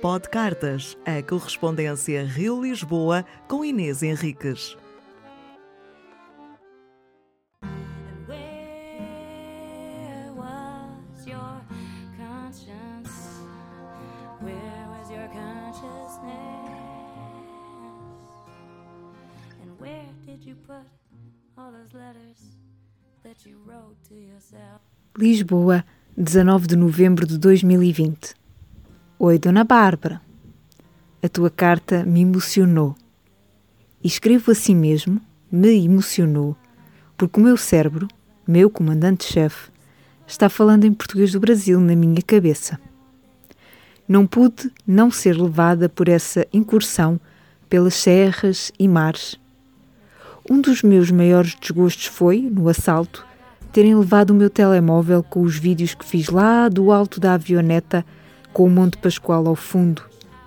Pod Cartas, a correspondência Rio-Lisboa com Inês Henriques. Lisboa, 19 de novembro de 2020. Oi, Dona Bárbara. A tua carta me emocionou. E escrevo assim mesmo, me emocionou, porque o meu cérebro, meu comandante-chefe, está falando em português do Brasil na minha cabeça. Não pude não ser levada por essa incursão pelas serras e mares. Um dos meus maiores desgostos foi, no assalto, terem levado o meu telemóvel com os vídeos que fiz lá do alto da avioneta, com o Monte Pascoal ao fundo,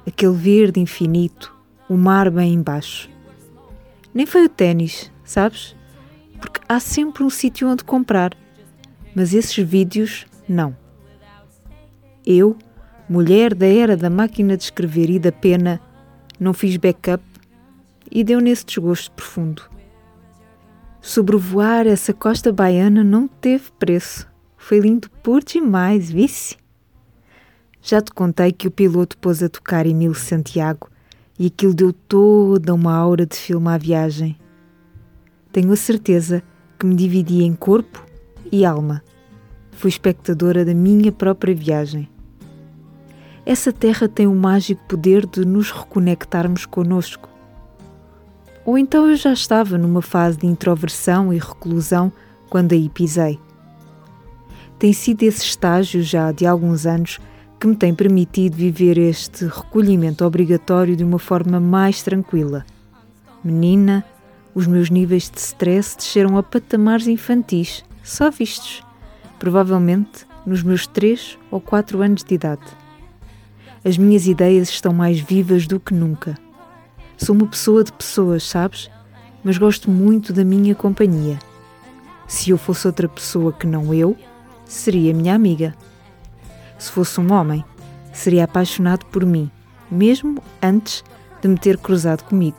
aquele verde infinito, o mar bem embaixo. Nem foi o ténis, sabes? Porque há sempre um sítio onde comprar, mas esses vídeos não. Eu, mulher da era da máquina de escrever e da pena, não fiz backup e deu nesse desgosto profundo. Sobrevoar essa costa baiana não teve preço. Foi lindo por demais, vice. Já te contei que o piloto pôs a tocar Emílio Santiago e aquilo deu toda uma aura de filme à viagem. Tenho a certeza que me dividi em corpo e alma. Fui espectadora da minha própria viagem. Essa terra tem o mágico poder de nos reconectarmos conosco. Ou então eu já estava numa fase de introversão e reclusão quando aí pisei. Tem sido esse estágio já de alguns anos que me tem permitido viver este recolhimento obrigatório de uma forma mais tranquila. Menina, os meus níveis de stress desceram a patamares infantis, só vistos, provavelmente nos meus 3 ou 4 anos de idade. As minhas ideias estão mais vivas do que nunca. Sou uma pessoa de pessoas, sabes? Mas gosto muito da minha companhia. Se eu fosse outra pessoa que não eu, seria minha amiga. Se fosse um homem, seria apaixonado por mim, mesmo antes de me ter cruzado comigo.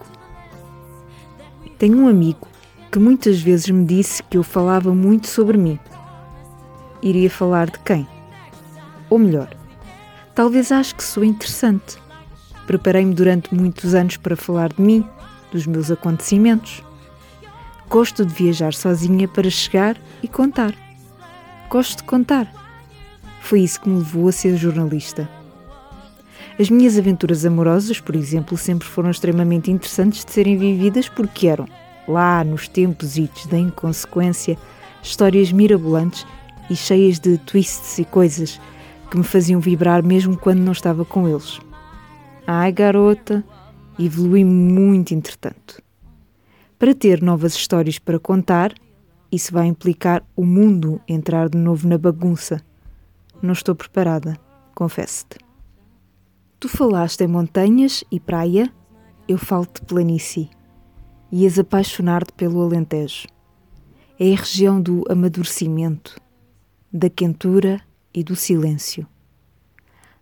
Tenho um amigo que muitas vezes me disse que eu falava muito sobre mim. Iria falar de quem? Ou melhor, talvez acho que sou interessante. Preparei-me durante muitos anos para falar de mim, dos meus acontecimentos. Gosto de viajar sozinha para chegar e contar. Gosto de contar. Foi isso que me levou a ser jornalista. As minhas aventuras amorosas, por exemplo, sempre foram extremamente interessantes de serem vividas porque eram, lá nos tempos ites da inconsequência, histórias mirabolantes e cheias de twists e coisas que me faziam vibrar mesmo quando não estava com eles. Ai, garota, evolui muito entretanto. Para ter novas histórias para contar, isso vai implicar o mundo entrar de novo na bagunça. Não estou preparada, confesso-te. Tu falaste em montanhas e praia, eu falo de planície. Ias apaixonar-te pelo Alentejo. É a região do amadurecimento, da quentura e do silêncio.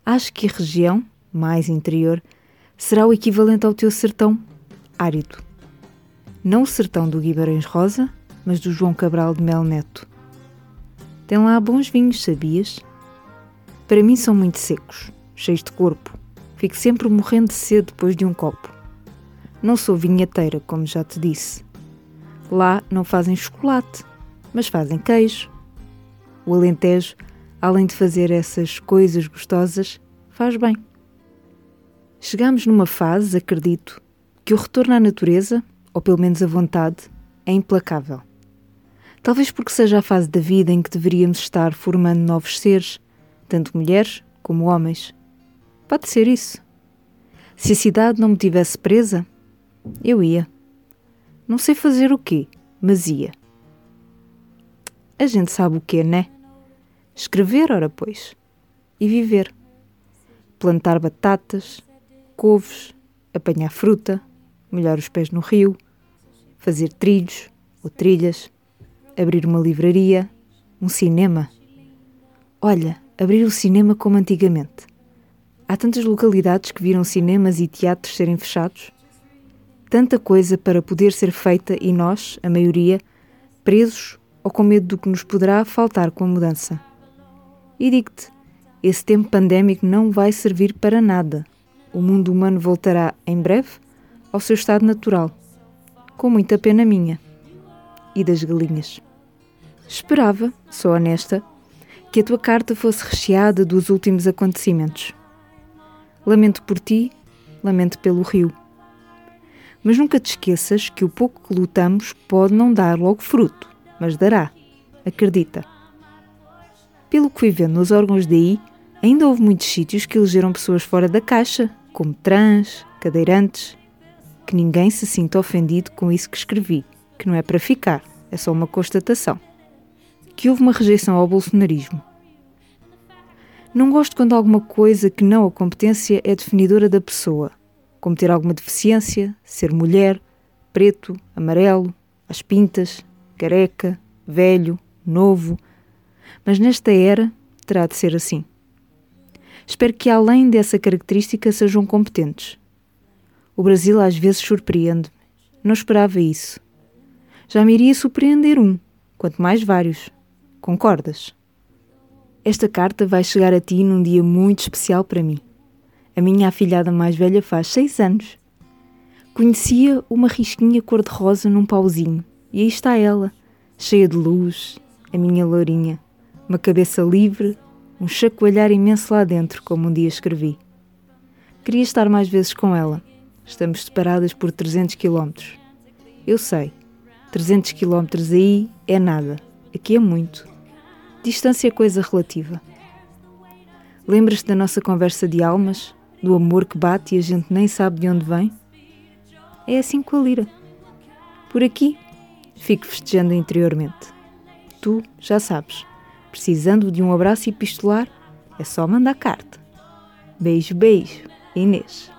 Acho que a região, mais interior, será o equivalente ao teu sertão árido. Não o sertão do Guimarães Rosa, mas do João Cabral de Mel Neto. Tem lá bons vinhos, sabias? Para mim são muito secos, cheios de corpo. Fico sempre morrendo de sede depois de um copo. Não sou vinheteira, como já te disse. Lá não fazem chocolate, mas fazem queijo. O Alentejo, além de fazer essas coisas gostosas, faz bem. Chegamos numa fase, acredito, que o retorno à natureza, ou pelo menos a vontade, é implacável. Talvez porque seja a fase da vida em que deveríamos estar formando novos seres, tanto mulheres como homens. Pode ser isso. Se a cidade não me tivesse presa, eu ia. Não sei fazer o quê, mas ia. A gente sabe o quê, né? Escrever, ora pois. E viver. Plantar batatas, couves, apanhar fruta, molhar os pés no rio, fazer trilhos ou trilhas, abrir uma livraria, um cinema. Olha, abrir o cinema como antigamente. Há tantas localidades que viram cinemas e teatros serem fechados. Tanta coisa para poder ser feita e nós, a maioria, presos ou com medo do que nos poderá faltar com a mudança. E digo-te, esse tempo pandémico não vai servir para nada. O mundo humano voltará em breve ao seu estado natural, com muita pena minha e das galinhas. Esperava, sou honesta, que a tua carta fosse recheada dos últimos acontecimentos. Lamento por ti, lamento pelo rio. Mas nunca te esqueças que o pouco que lutamos pode não dar logo fruto, mas dará. Acredita. Pelo que fui vendo nos órgãos daí, ainda houve muitos sítios que elegeram pessoas fora da caixa, como trans, cadeirantes. Que ninguém se sinta ofendido com isso que escrevi, que não é para ficar, é só uma constatação. Que houve uma rejeição ao bolsonarismo não gosto quando alguma coisa que não a competência é definidora da pessoa, como ter alguma deficiência, ser mulher, preto, amarelo, às pintas, careca, velho, novo. Mas nesta era terá de ser assim. Espero que, além dessa característica, sejam competentes. O Brasil às vezes surpreende-me. Não esperava isso. Já me iria surpreender um, quanto mais vários. Concordas? Esta carta vai chegar a ti num dia muito especial para mim. A minha afilhada mais velha faz seis anos. Conhecia uma risquinha cor-de-rosa num pauzinho, e aí está ela, cheia de luz, a minha lourinha, uma cabeça livre, um chacoalhar imenso lá dentro, como um dia escrevi. Queria estar mais vezes com ela. Estamos separadas por 300 quilómetros. Eu sei, 300 quilómetros aí é nada, aqui é muito. Distância é coisa relativa. Lembras-te da nossa conversa de almas? Do amor que bate e a gente nem sabe de onde vem? É assim com a lira. Por aqui, fico festejando interiormente. Tu já sabes, precisando de um abraço epistolar, é só mandar carta. Beijo, beijo, Inês.